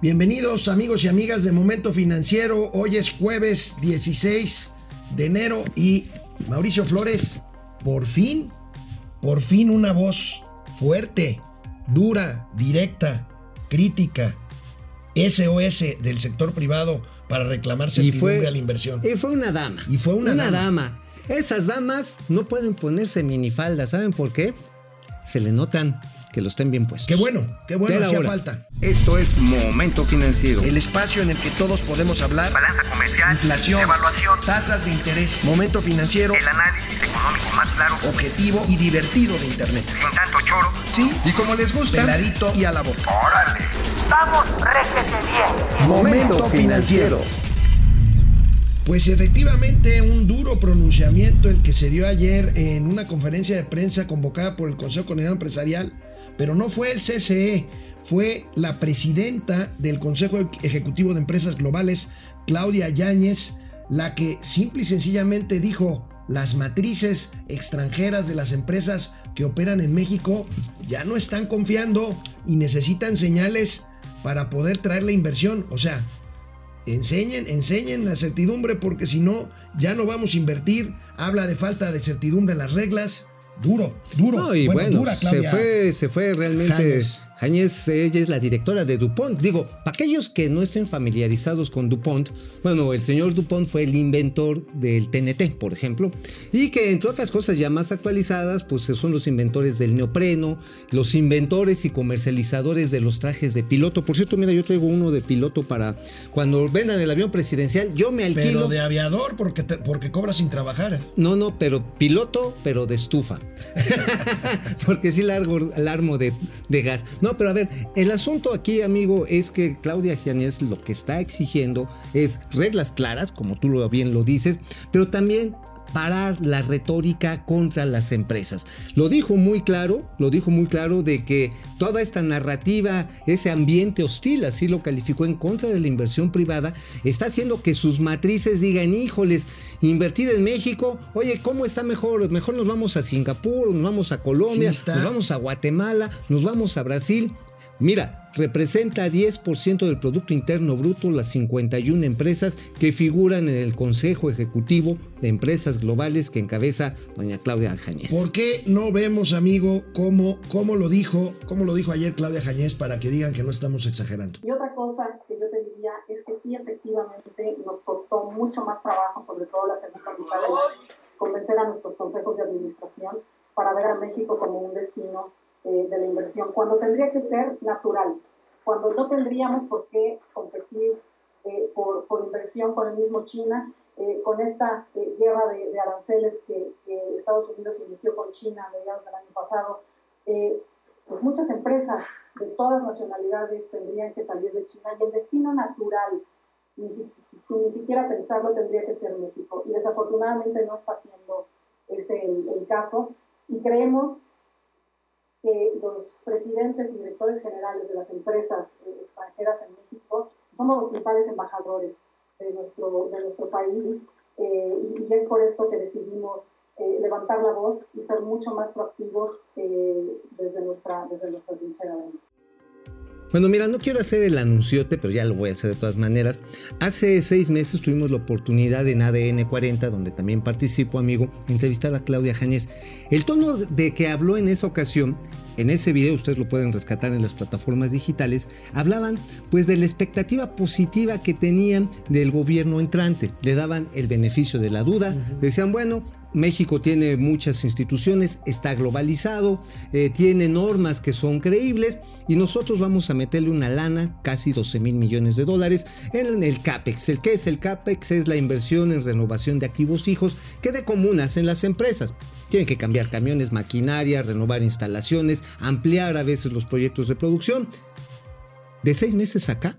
Bienvenidos amigos y amigas de Momento Financiero. Hoy es jueves 16 de enero y Mauricio Flores, por fin, por fin una voz fuerte, dura, directa, crítica, SOS del sector privado para reclamar certidumbre a la inversión. Y fue una dama. Y fue una, una dama. Esas damas no pueden ponerse minifalda, ¿saben por qué? Se le notan que los estén bien puestos. Qué bueno, qué bueno, hacía falta. Esto es Momento Financiero. El espacio en el que todos podemos hablar. Balanza comercial. Inflación. Evaluación. Tasas de interés. Momento Financiero. El análisis económico más claro. Objetivo y divertido de Internet. Sin tanto choro. Sí. Y como les gusta. Peladito y a la boca. ¡Órale! ¡Vamos, réjete bien! Momento Financiero. Pues efectivamente un duro pronunciamiento el que se dio ayer en una conferencia de prensa convocada por el Consejo Coordinador Empresarial, pero no fue el CCE, fue la presidenta del Consejo Ejecutivo de Empresas Globales, Claudia Yáñez, la que simple y sencillamente dijo, las matrices extranjeras de las empresas que operan en México ya no están confiando y necesitan señales para poder traer la inversión. O sea, enseñen, enseñen la certidumbre porque si no, ya no vamos a invertir. Habla de falta de certidumbre en las reglas. Duro, duro. No, y bueno, se, fue, se fue realmente Jañez, ella es la directora de DuPont. Digo, para aquellos que no estén familiarizados con DuPont, bueno, el señor DuPont fue el inventor del TNT, por ejemplo, y que entre otras cosas ya más actualizadas, pues son los inventores del neopreno, los inventores y comercializadores de los trajes de piloto. Por cierto, mira, yo traigo uno de piloto para cuando vendan el avión presidencial, yo me alquilo. Pero de aviador, porque, porque cobra sin trabajar. No, no, pero piloto, pero de estufa. porque sí largo, el armo de, de gas. No, no, pero a ver, el asunto aquí, amigo, es que Claudia Gianés lo que está exigiendo es reglas claras, como tú bien lo dices, pero también parar la retórica contra las empresas. Lo dijo muy claro, lo dijo muy claro de que toda esta narrativa, ese ambiente hostil, así lo calificó en contra de la inversión privada, está haciendo que sus matrices digan, híjoles, invertir en México, oye, ¿cómo está mejor? Mejor nos vamos a Singapur, nos vamos a Colombia, nos vamos a Guatemala, nos vamos a Brasil. Mira, representa 10% del Producto Interno Bruto las 51 empresas que figuran en el Consejo Ejecutivo de Empresas Globales que encabeza doña Claudia Jañez. ¿Por qué no vemos, amigo, cómo, cómo, lo dijo, cómo lo dijo ayer Claudia Jañez para que digan que no estamos exagerando? Y otra cosa que yo te diría es que sí, efectivamente, nos costó mucho más trabajo, sobre todo las empresas convencer a nuestros consejos de administración para ver a México como un destino eh, de la inversión, cuando tendría que ser natural, cuando no tendríamos por qué competir eh, por, por, inversión con el mismo China, eh, con esta guerra de, aranceles que, Estados Unidos inició con China a mediados del año pasado, pues muchas empresas de todas nacionalidades tendrían que salir de China y el destino natural, ni sin ni siquiera pensarlo, tendría que ser México. Y desafortunadamente no está siendo ese el, el caso. Y creemos que los presidentes y directores generales de las empresas eh, extranjeras en México somos los principales embajadores de nuestro, de nuestro país eh, y, es por esto que decidimos eh, levantar la voz y ser mucho más proactivos desde nuestra, desde nuestra trinchera bueno, mira, no quiero hacer el anunciote, pero ya lo voy a hacer de todas maneras. Hace seis meses tuvimos la oportunidad en ADN 40, donde también participo, amigo, entrevistar a Claudia Jañez. El tono de que habló en esa ocasión en ese video ustedes lo pueden rescatar en las plataformas digitales, hablaban pues de la expectativa positiva que tenían del gobierno entrante. Le daban el beneficio de la duda, decían, bueno, México tiene muchas instituciones, está globalizado, eh, tiene normas que son creíbles y nosotros vamos a meterle una lana, casi 12 mil millones de dólares, en el CAPEX. ¿El qué es el CAPEX? Es la inversión en renovación de activos fijos que de común hacen las empresas. Tienen que cambiar camiones, maquinaria, renovar instalaciones, ampliar a veces los proyectos de producción. De seis meses acá,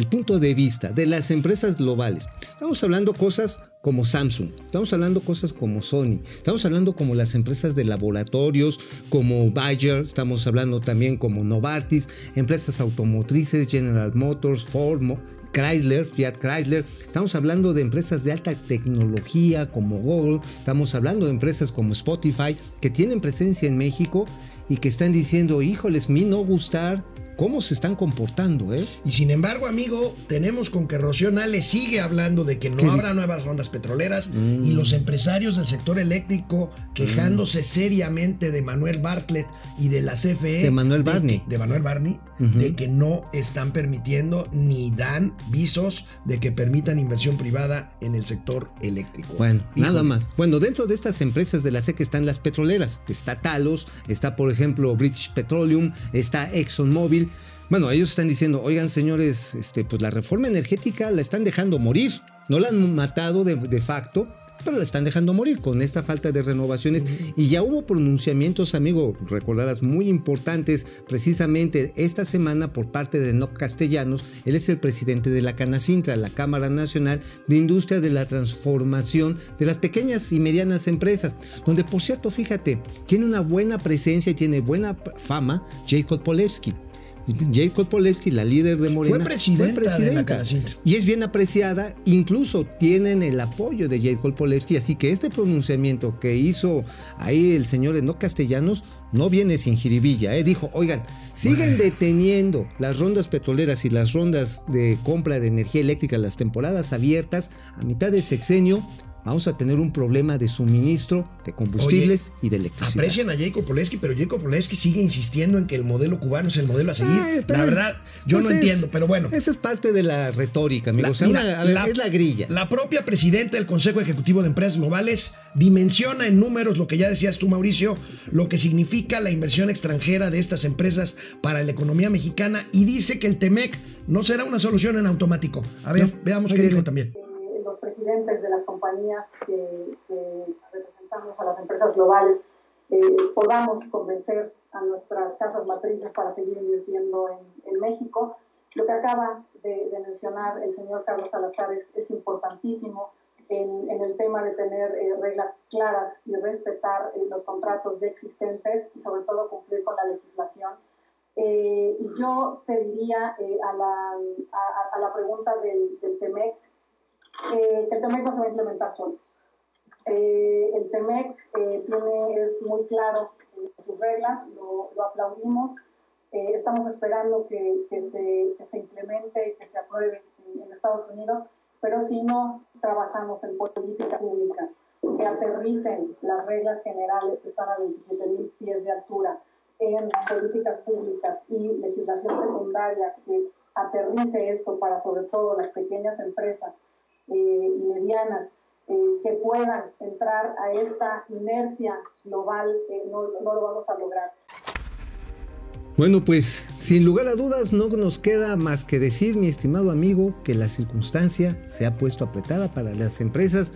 el punto de vista de las empresas globales. Estamos hablando cosas como Samsung, estamos hablando cosas como Sony, estamos hablando como las empresas de laboratorios, como Bayer, estamos hablando también como Novartis, empresas automotrices, General Motors, Ford, Chrysler, Fiat Chrysler, estamos hablando de empresas de alta tecnología como Google, estamos hablando de empresas como Spotify que tienen presencia en México y que están diciendo, híjoles, mi no gustar cómo se están comportando, ¿eh? Y sin embargo, amigo, tenemos con que Rocío Nale sigue hablando de que no ¿Qué di- habrá nuevas rondas petroleras Mm. y los empresarios del sector eléctrico quejándose seriamente de Manuel Bartlett y de la CFE. De Manuel Barney. de Manuel Barney, De que no están permitiendo ni dan visos de que permitan inversión privada en el sector eléctrico. Bueno, Híjole. nada más. Bueno, dentro de estas empresas de la SEC están las petroleras. Está Talos, está por ejemplo British Petroleum, está ExxonMobil. Bueno, ellos están diciendo, oigan señores, este, pues la reforma energética la están dejando morir. No la han matado de, de facto, pero la están dejando morir con esta falta de renovaciones. Y ya hubo pronunciamientos, amigo, recordarás, muy importantes precisamente esta semana por parte de Noc Castellanos. Él es el presidente de la Canacintra, la Cámara Nacional de Industria de la Transformación de las Pequeñas y Medianas Empresas, donde por cierto, fíjate, tiene una buena presencia y tiene buena fama Jacob Polewski. Jacob Polewski, la líder de Morena, Fue presidenta de la Canacintra. y es bien apreciada, incluso tienen el apoyo de Jacob Polewski, así que este pronunciamiento que hizo ahí el señor Eno Castellanos no viene sin jiribilla, ¿eh? dijo, oigan, siguen deteniendo las rondas petroleras y las rondas de compra de energía eléctrica, las temporadas abiertas a mitad de sexenio, vamos a tener un problema de suministro de combustibles y de electricidad. Aprecian a Jacob Polewski, pero Jacob Polewski sigue insistiendo en que el modelo cubano es el modelo a seguir. Pero la verdad, yo pues no es- entiendo, pero bueno. Esa es parte de la retórica, amigo. La- o sea, mira, una- la- es la grilla. La propia presidenta del Consejo Ejecutivo de Empresas Globales dimensiona en números lo que ya decías tú, Mauricio, lo que significa la inversión extranjera de estas empresas para la economía mexicana y dice que el TEMEC no será una solución en automático. A ver, No, veamos qué dijo también. Presidentes de las compañías que, que representamos a las empresas globales eh, podamos convencer a nuestras casas matrices para seguir invirtiendo en, en México. Lo que acaba de, de mencionar el señor Carlos Salazar es, es importantísimo en, en el tema de tener eh, reglas claras y respetar eh, los contratos ya existentes y sobre todo cumplir con la legislación. Eh, yo te diría eh, a, la, a, a la pregunta del, del TEMEC, eh, el TEMEC no se va a implementar solo. Eh, el TEMEC eh, es muy claro en sus reglas, lo, lo aplaudimos, eh, estamos esperando que, que, se, que se implemente y que se apruebe en, en Estados Unidos, pero si no trabajamos en políticas públicas que aterricen las reglas generales que están a 27 mil pies de altura en políticas públicas y legislación secundaria que aterrice esto para sobre todo las pequeñas empresas eh, medianas eh, que puedan entrar a esta inercia global, eh, no, no lo vamos a lograr. Bueno, pues sin lugar a dudas no nos queda más que decir, mi estimado amigo, que la circunstancia se ha puesto apretada para las empresas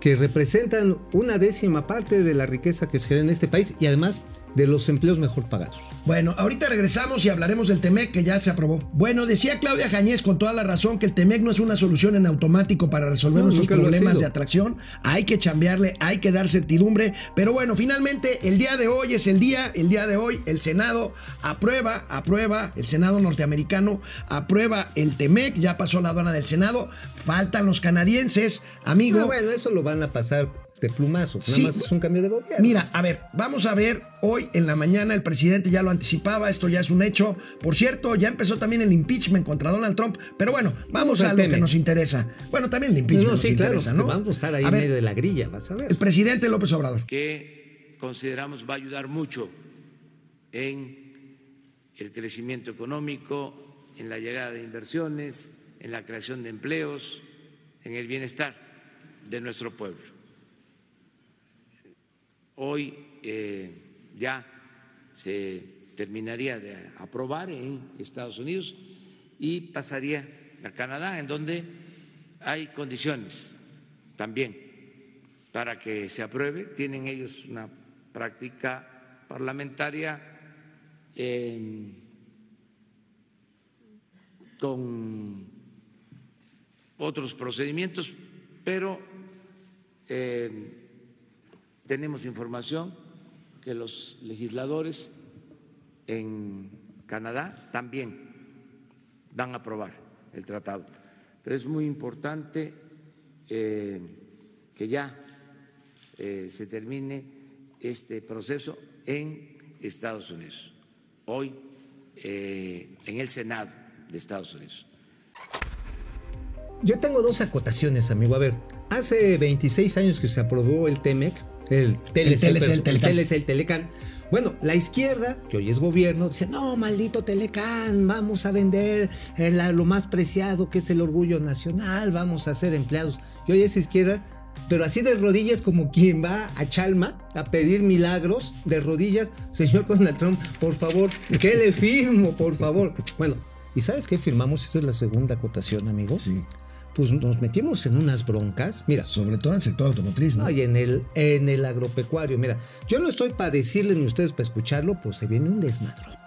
que representan una décima parte de la riqueza que se genera en este país y además de los empleos mejor pagados. Bueno, ahorita regresamos y hablaremos del TEMEC que ya se aprobó. Bueno, decía Claudia Jañez con toda la razón que el TEMEC no es una solución en automático para resolver No, nuestros problemas de atracción. Hay que chambearle, hay que dar certidumbre. Pero bueno, finalmente el día de hoy es el día, el día de hoy el Senado aprueba, aprueba, el Senado norteamericano aprueba el TEMEC, ya pasó la aduana del Senado, faltan los canadienses, amigo. Ah, bueno, eso lo van a pasar de plumazo. Nada Sí. más es un cambio de gobierno. Mira, a ver, vamos a ver, hoy en la mañana el presidente ya lo anticipaba, esto ya es un hecho. Por cierto, ya empezó también el impeachment contra Donald Trump, pero bueno, vamos, Vamos a lo que nos interesa. Bueno, también el impeachment no, nos sí, claro. interesa, ¿no? Vamos a estar ahí A en ver, medio de la grilla, vas a ver. el presidente López Obrador. que consideramos va a ayudar mucho en el crecimiento económico, en la llegada de inversiones, en la creación de empleos, en el bienestar de nuestro pueblo. Hoy eh, ya se terminaría de aprobar en Estados Unidos y pasaría a Canadá, en donde hay condiciones también para que se apruebe. Tienen ellos una práctica parlamentaria eh, con otros procedimientos, pero eh, tenemos información que los legisladores en Canadá también van a aprobar el tratado. Pero es muy importante eh, que ya eh, se termine este proceso en Estados Unidos. Hoy eh, en el Senado de Estados Unidos. Yo tengo dos acotaciones, amigo. A ver, hace 26 años que se aprobó el TEMEC, el perdón, el Telecán. TLC, el Telecán. Bueno, la izquierda, que hoy es gobierno, dice, no, maldito Telecán, vamos a vender eh, la- lo más preciado que es el orgullo nacional, vamos a ser empleados. Y hoy es izquierda, pero así de rodillas como quien va a Chalma a pedir milagros, de rodillas, señor Donald Trump, por favor, que le firmo, por favor. Bueno, ¿y sabes qué firmamos? Esta es la segunda acotación, amigos Sí. Pues nos metimos en unas broncas. Mira, Sobre todo en el sector automotriz, ¿no? no, y en el, en el agropecuario, mira, yo no estoy para decirles ni ustedes para escucharlo, pues se viene un desmadrote.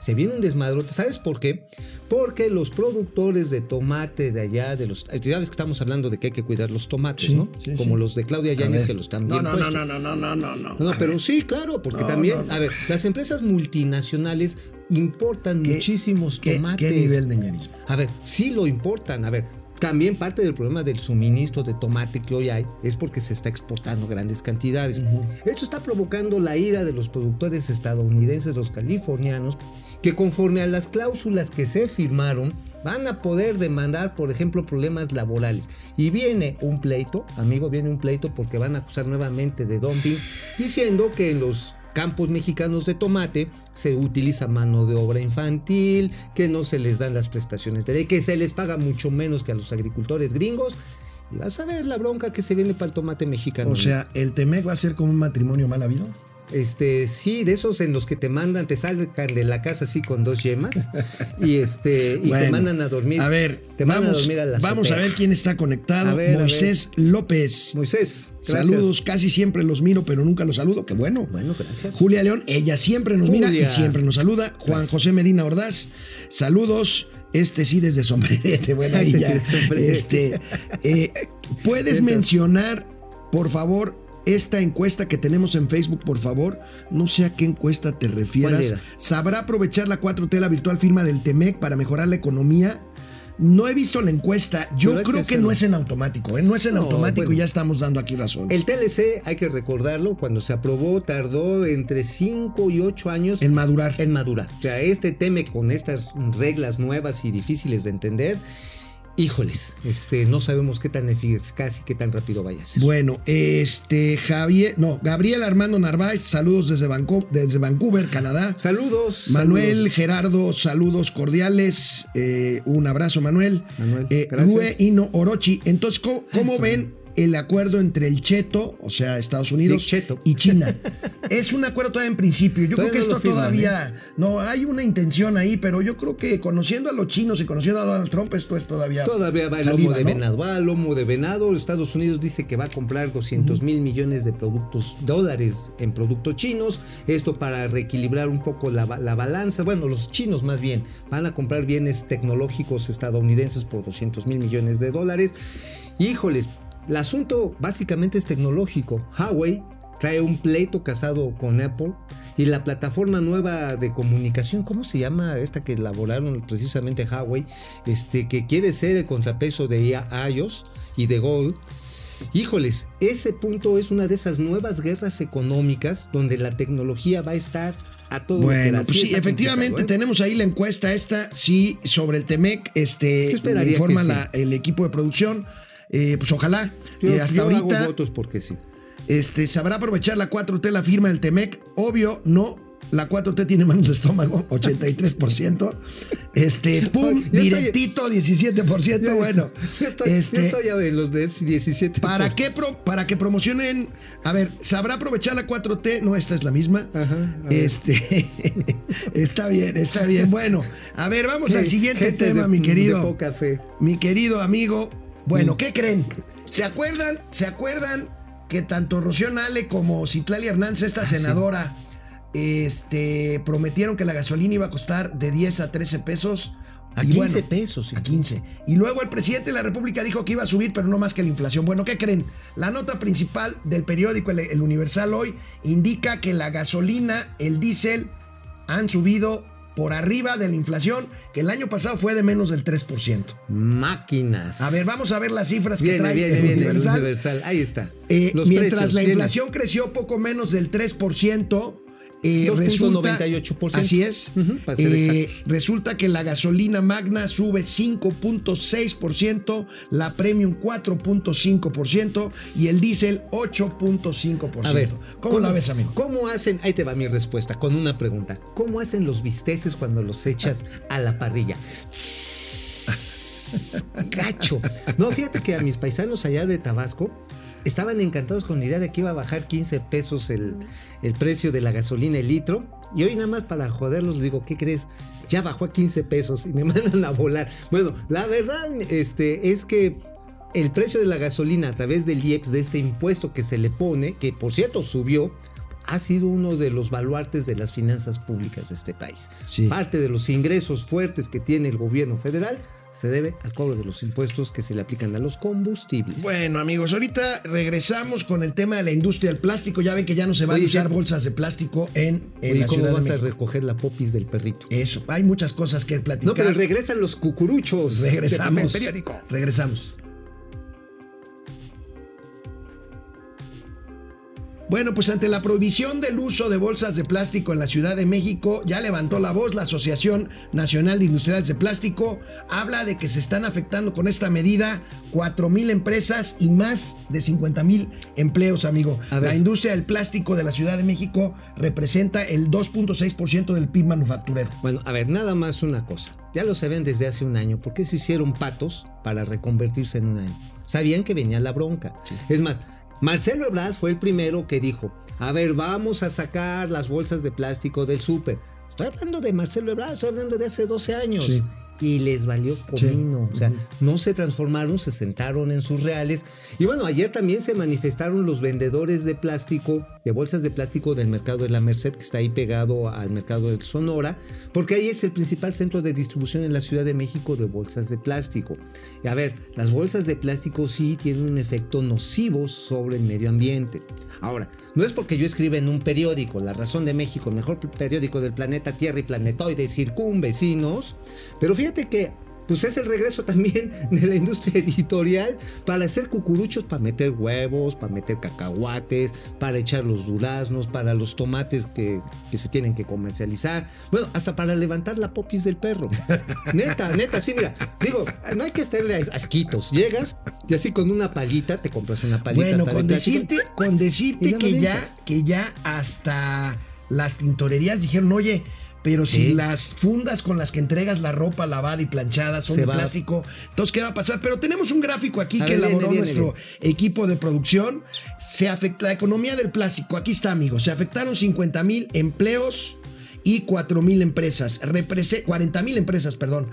Se viene un desmadrote. ¿Sabes por qué? Porque los productores de tomate de allá, de los. Ya ves que estamos hablando de que hay que cuidar los tomates, Sí, ¿no? sí, Como sí. los de Claudia Yáñez que los están no, bien no, no, puestos. no, no, no, no, no, no. Pero ver. sí, claro, porque No, también, no, no. a ver, las empresas multinacionales importan ¿Qué- muchísimos ¿Qué, tomates. qué nivel de ñerismo? A ver, sí lo importan. A ver, también parte del problema del suministro de tomate que hoy hay es porque se está exportando grandes cantidades. Esto está provocando la ira de los productores estadounidenses, los californianos, que conforme a las cláusulas que se firmaron, van a poder demandar, por ejemplo, problemas laborales. Y viene un pleito, amigo, viene un pleito porque van a acusar nuevamente de dumping, diciendo que en los campos mexicanos de tomate se utiliza mano de obra infantil, que no se les dan las prestaciones de ley, que se les paga mucho menos que a los agricultores gringos. Y vas a ver la bronca que se viene para el tomate mexicano. O sea, ¿el Temec va a ser como un matrimonio mal habido? Este, sí, de esos en los que te mandan, te salgan de la casa así con dos yemas y este y te Bueno, mandan a dormir. A ver, te mandan vamos, a dormir a la vamos a ver quién está conectado. Ver, Moisés López. Moisés, gracias. Saludos, casi siempre los miro, pero nunca los saludo. Qué bueno. Bueno, gracias. Julia León, ella siempre nos mira y siempre nos saluda. Juan José Medina Ordaz, saludos. Este sí desde sombrerete, buena Este sí ya. de sombrerete. Este, eh, ¿Puedes mencionar, por favor, esta encuesta que tenemos en Facebook, por favor? No sé a qué encuesta te ¿Cuál refieras. era? ¿Sabrá aprovechar la 4T, la virtual firma del TEMEC, para mejorar la economía? No he visto la encuesta. Yo Pero creo que no es en automático. ¿eh? No es en No, automático bueno. y ya estamos dando aquí razón. El TLC, hay que recordarlo, cuando se aprobó tardó entre 5 y 8 años En madurar. en madurar. O sea, este teme con estas reglas nuevas y difíciles de entender. Híjoles, este, no sabemos qué tan eficaz y qué tan rápido vaya a ser. Bueno, este Javier, no, Gabriel Armando Narváez, saludos desde, Vanco- desde Vancouver, Canadá. Saludos. Manuel saludos. Gerardo, saludos cordiales. eh, un abrazo, Manuel. Manuel, Eh, gracias. Rue Ino Orochi. Entonces, ¿cómo, ven el acuerdo entre el Cheto, o sea, Estados Unidos, Cheto. y China? es un acuerdo todavía en principio. Yo Todavía creo que no esto firman, todavía. No, hay una intención ahí, pero yo creo que conociendo a los chinos y conociendo a Donald Trump, esto es todavía. Todavía va el saliva, lomo de ¿no? venado. Va el lomo de venado. Estados Unidos dice que va a comprar 200 mil millones de productos, dólares en productos chinos. Esto para reequilibrar un poco la, la balanza. Bueno, los chinos más bien van a comprar bienes tecnológicos estadounidenses por 200 mil millones de dólares. Híjoles, el asunto básicamente es tecnológico. Huawei trae un pleito casado con Apple y la plataforma nueva de comunicación, ¿cómo se llama esta que elaboraron precisamente Huawei? Este que quiere ser el contrapeso de iOS y de Gold. Híjoles, ese punto es una de esas nuevas guerras económicas donde la tecnología va a estar a todo Bueno, pues sí, efectivamente ¿eh? tenemos ahí la encuesta esta, sí, sobre el Temec, este, informa que sí. la- el equipo de producción, eh, pues ojalá, Yo, eh, hasta yo hago ahorita, votos porque sí. este, sabrá aprovechar la 4T la firma del Temec, obvio, no, la 4T tiene manos de estómago, 83%, este, pum, Yo estoy- directito, 17%, bueno, Yo estoy, yo este, estoy en los de 17. ¿Para qué pro- para que promocionen? A ver, ¿sabrá aprovechar la 4T? No, esta es la misma. Ajá, este está bien, está bien. Bueno, a ver, vamos al siguiente tema, de- mi querido. De poca fe. Mi querido amigo. Bueno, Mm. ¿qué creen? ¿Se acuerdan? ¿Se acuerdan que tanto Rocío Nale como Citlali Hernández, esta Ah, sí. senadora, este, prometieron que la gasolina iba a costar de 10 a 13 pesos? A Y 15 pesos, sí. A 15. Y luego el presidente de la República dijo que iba a subir, pero no más que la inflación. Bueno, ¿qué creen? La nota principal del periódico El, El Universal hoy indica que la gasolina, el diésel, han subido por arriba de la inflación, que el año pasado fue de menos del 3%. Máquinas. A ver, vamos a ver las cifras que viene, trae viene, el viene, el Universal. Universal. Ahí está. Eh, mientras precios, la inflación creció poco menos del 3%, eh, resulta, 2.98%. así es. Ujú, para ser Eh, resulta que la gasolina magna sube 5.6%, la premium 4.5% y el diésel 8.5%. A ver, ¿cómo, la ves, amigo? ¿Cómo hacen? Ahí te va mi respuesta con una pregunta. ¿Cómo hacen los bisteces cuando los echas a la parrilla? Gacho. No, fíjate que a mis paisanos allá de Tabasco estaban encantados con la idea de que iba a bajar 15 pesos el, el precio de la gasolina el litro. Y hoy nada más para joderlos les digo, ¿qué crees? Ya bajó a 15 pesos y me mandan a volar. Bueno, la verdad este, es que el precio de la gasolina a través del IEPS, de este impuesto que se le pone, que por cierto subió, ha sido uno de los baluartes de las finanzas públicas de este país. Sí. Parte de los ingresos fuertes que tiene el gobierno federal se debe al cobro de los impuestos que se le aplican a los combustibles. Bueno, amigos, ahorita regresamos con el tema de la industria del plástico. Ya ven que ya no se van a usar bolsas de plástico en, en Oye, la ¿cómo Ciudad vas de a recoger la popis del perrito? Eso, hay muchas cosas que platicar. No, pero regresan los cucuruchos. Regresamos. periódico. Regresamos. Bueno, pues ante la prohibición del uso de bolsas de plástico en la Ciudad de México, ya levantó la voz la Asociación Nacional de Industriales de Plástico. Habla de que se están afectando con esta medida 4 mil empresas y más de 50 mil empleos, amigo. La industria del plástico de la Ciudad de México representa el 2.6% del PIB manufacturero. Bueno, a ver, nada más una cosa. Ya lo sabían desde hace un año. ¿Por qué se hicieron patos para reconvertirse en un año? Sabían que venía la bronca. Es más, Marcelo Ebrard fue el primero que dijo, a ver, vamos a sacar las bolsas de plástico del súper. Estoy hablando de Marcelo Ebrard, estoy hablando de hace 12 años. Sí. Y les valió comino. O sea, no se transformaron, se sentaron en sus reales. Y bueno, ayer también se manifestaron los vendedores de plástico, de bolsas de plástico del mercado de la Merced, que está ahí pegado al mercado de Sonora, porque ahí es el principal centro de distribución en la Ciudad de México de bolsas de plástico. Y a ver, las bolsas de plástico sí tienen un efecto nocivo sobre el medio ambiente. Ahora, no es porque yo escriba en un periódico, La Razón de México, el mejor periódico del planeta Tierra y planetoides circunvecinos, pero fíjate que pues es el regreso también de la industria editorial para hacer cucuruchos, para meter huevos, para meter cacahuates, para echar los duraznos, para los tomates que, que se tienen que comercializar. Bueno, hasta para levantar la popis del perro. Neta, neta, sí, mira. Digo, no hay que estarle asquitos. Llegas y así con una palita, te compras una palita. Bueno, hasta con decirte, con decirte ya que lo ya, que ya hasta las tintorerías dijeron, oye, pero si las fundas con las que entregas la ropa lavada y planchada son Se de va. plástico, entonces ¿qué va a pasar? Pero tenemos un gráfico aquí A que ver, elaboró viene, nuestro equipo de producción. Se afecta la economía del plástico. Aquí está, amigos. Se afectaron 50 mil empleos y 4 mil empresas. Represe 40 mil empresas, perdón.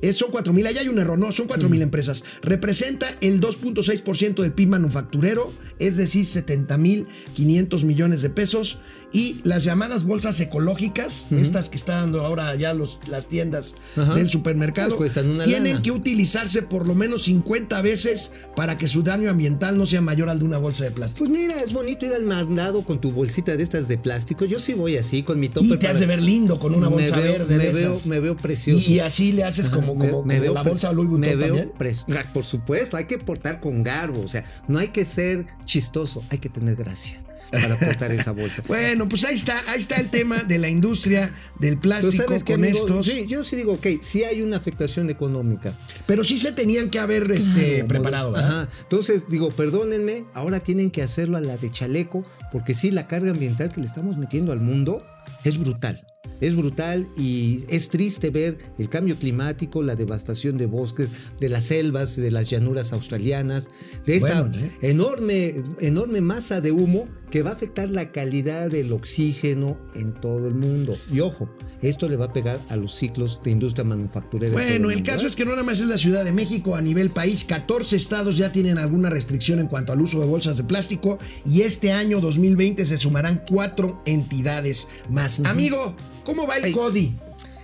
Eh, son 4 mil, allá hay un error, no, son 4 mil empresas. Representa el 2.6% del PIB manufacturero, es decir, 70 mil 500 millones de pesos. Y las llamadas bolsas ecológicas, estas que están dando ahora ya los, las tiendas del supermercado, tienen lana. que utilizarse por lo menos 50 veces para que su daño ambiental no sea mayor al de una bolsa de plástico. Pues mira, es bonito ir al mandado con tu bolsita de estas de plástico. Yo sí voy así con mi tope. Y te has de ver lindo con una Me bolsa veo- verde me de veo- esas. me veo precioso. Y, así le haces como, Me- como, me como veo la bolsa Louis Vuitton me veo Ah, Por supuesto, hay que portar con garbo. O sea, no hay que ser chistoso, hay que tener gracia para portar esa bolsa. Bueno, pues ahí está, ahí está el tema de la industria del plástico ¿sabes qué, con estos. Sí, yo sí digo, ok, sí hay una afectación económica. Pero sí se tenían que haber este, Claro, preparado. Ajá. Entonces, digo, perdónenme, ahora tienen que hacerlo a la de chaleco, porque sí, la carga ambiental que le estamos metiendo al mundo es brutal. Es brutal y es triste ver el cambio climático, la devastación de bosques, de las selvas, de las llanuras australianas, de esta Bueno, ¿eh? enorme, enorme masa de humo que va a afectar la calidad del oxígeno en todo el mundo. Y ojo, esto le va a pegar a los ciclos de industria manufacturera. Bueno, el caso ¿eh? es que no nada más es la Ciudad de México, a nivel país, 14 estados ya tienen alguna restricción en cuanto al uso de bolsas de plástico y este año 2020 se sumarán cuatro entidades más. Amigo, ¿cómo va el Ay, CODI?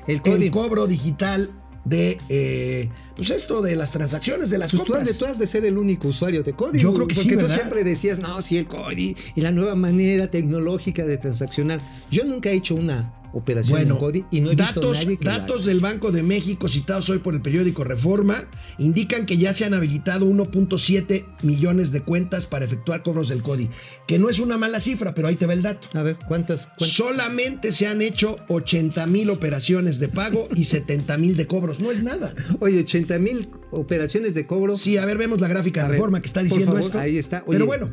el CODI. El cobro digital de, eh, pues esto de las transacciones, de las Pues tú compras. de, tú has de ser el único usuario de código. Yo creo que sí, Porque tú siempre decías, no, sí, el CODI y la nueva manera tecnológica de transaccionar. Yo nunca he hecho una operación Bueno, en CODI y no he visto datos, nadie que lo datos del Banco de México citados hoy por el periódico Reforma indican que ya se han habilitado 1.7 millones de cuentas para efectuar cobros del CODI, que no es una mala cifra, pero ahí te va el dato. A ver, ¿cuántas? cuántas? Solamente se han hecho 80 mil operaciones de pago y 70 mil de cobros. No es nada. Oye, 80 mil operaciones de cobro. Sí, a ver, vemos la gráfica de ver, reforma que está diciendo favor, esto. ahí está. Oye, Pero bueno,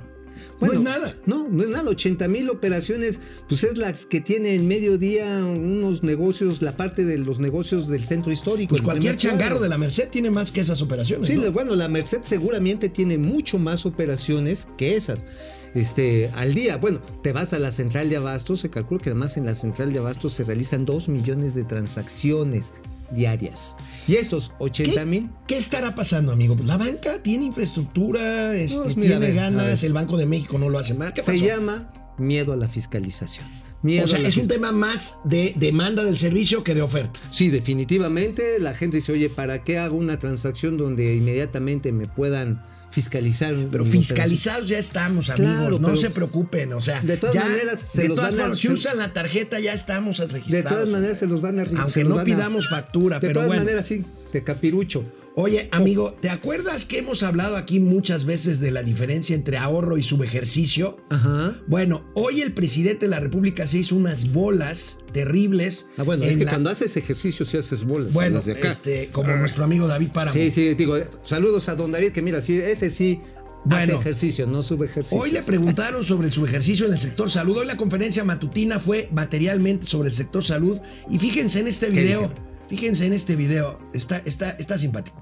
Bueno, no es nada. No, no es nada. 80 mil operaciones, pues es las que tiene en mediodía unos negocios, la parte de los negocios del centro histórico. Pues cualquier changarro de la Merced tiene más que esas operaciones. Sí, bueno, la Merced seguramente tiene mucho más operaciones que esas. Este, al día, bueno, te vas a la central de abastos, se calcula que además en la central de abastos se realizan 2 millones de transacciones diarias. Y estos 80 ¿Qué, mil, qué estará pasando, amigo? Pues la banca tiene infraestructura, este, Pues mira, tiene ver, ganas, el Banco de México no lo hace mal. ¿Qué se pasó? llama miedo a la fiscalización. Miedo O sea, es un tema más de demanda del servicio que de oferta. Sí, definitivamente. La gente dice, oye, ¿para qué hago una transacción donde inmediatamente me puedan fiscalizar? Pero fiscalizados ya estamos, amigos. Claro, no se preocupen. O sea, De todas ya- maneras, se de los todas van a- si usan la tarjeta, ya estamos De registrados. todas maneras se los van a Aunque se los no a- pidamos factura, De pero todas bueno. maneras, sí, de capirucho. Oye, amigo, ¿te acuerdas que hemos hablado aquí muchas veces de la diferencia entre ahorro y subejercicio? Ajá. Bueno, hoy el presidente de la República se hizo unas bolas terribles. Ah, bueno, es que la- cuando haces ejercicio sí haces bolas. Bueno, las de acá. este, como nuestro amigo David Páramo. Sí, sí, digo, saludos a don David, que mira, sí, ese sí hace Bueno. ejercicio, no sube ejercicio. Hoy le preguntaron sobre el subejercicio en el sector salud. Hoy la conferencia matutina fue materialmente sobre el sector salud. Y fíjense en este video. Fíjense en este video. Está, está, está simpático.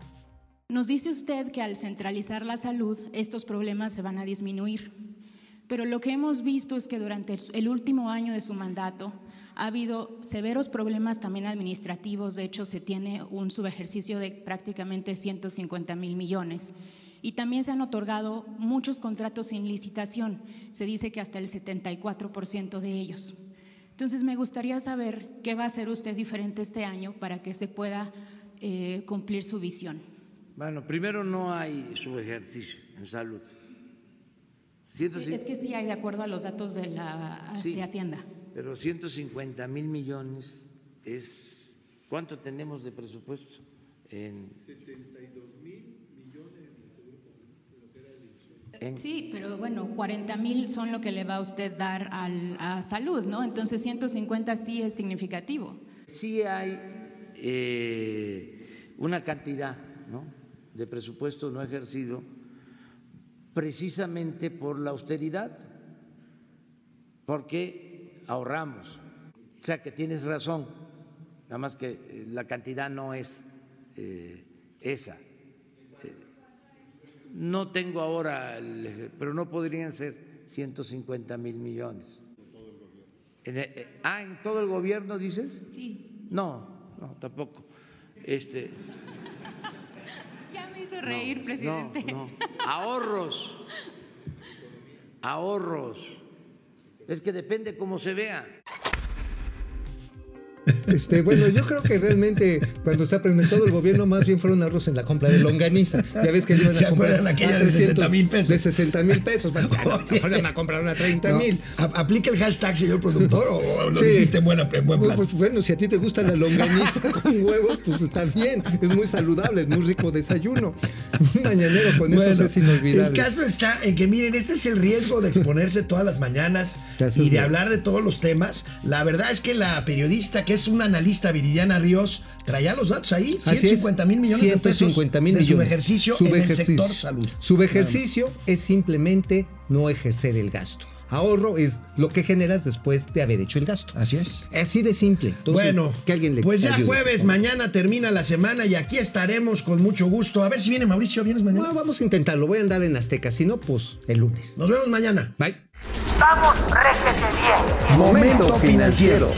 Nos dice usted que al centralizar la salud estos problemas se van a disminuir, pero lo que hemos visto es que durante el último año de su mandato ha habido severos problemas también administrativos, de hecho se tiene un subejercicio de prácticamente 150 mil millones. Y también se han otorgado muchos contratos sin licitación, se dice que hasta el 74% de ellos. Entonces me gustaría saber qué va a hacer usted diferente este año para que se pueda eh, cumplir su visión. Bueno, primero no hay subejercicio en salud. Ciento Es que sí hay de acuerdo a los datos de la Sí. de Hacienda. Pero 150 mil millones es. ¿Cuánto tenemos de presupuesto? En, en- Sí, pero bueno, 40 mil son lo que le va a usted dar al- a salud, ¿no? Entonces 150 sí es significativo. sí hay eh, una cantidad ¿no? de presupuesto no ejercido precisamente por la austeridad, porque ahorramos. O sea que tienes razón, nada más que eh, la cantidad no es eh, esa. No tengo ahora, el pero no podrían ser 150 mil millones. En el- eh, ah, en todo el gobierno dices? Sí. No, no, tampoco. Este, Ya me hizo reír, no, presidente. no. Ahorros. Ahorros. Es que depende cómo se vea. Este, bueno, yo creo que realmente cuando está presente todo el gobierno, más bien fueron ahorros en la compra de longaniza. Ya ves que iban ¿Se a comprar aquella a de 60 300 mil pesos? De 60 mil pesos. Bueno, ahora van a comprar una 30 mil. No, ¿a- ¿Aplica el hashtag, señor productor, o lo Sí. dijiste en, buena, en buen Pues, plan? pues, bueno, si a ti te gusta la longaniza con huevos, pues está bien. Es muy saludable, es muy rico desayuno. Un mañanero con Bueno, eso es inolvidable. El caso está en que, miren, este es el riesgo de exponerse todas las mañanas y de bien. hablar de todos los temas. La verdad es que la periodista, que es analista Viridiana Ríos, traía los datos ahí: Así es. 150 mil millones de pesos 150 mil de millones. subejercicio en el Subejercicio. sector salud. Subejercicio es simplemente no ejercer el gasto. Ahorro es lo que generas después de haber hecho el gasto. Así es. Así de simple. Entonces, bueno, que alguien le pues ya ayude. jueves, mañana termina la semana y aquí estaremos con mucho gusto. A ver si viene Mauricio, ¿vienes mañana? No, vamos a intentarlo. Voy a andar en Azteca. Si no, pues el lunes. Nos vemos mañana. Bye. Vamos, réjete bien. Momento financiero.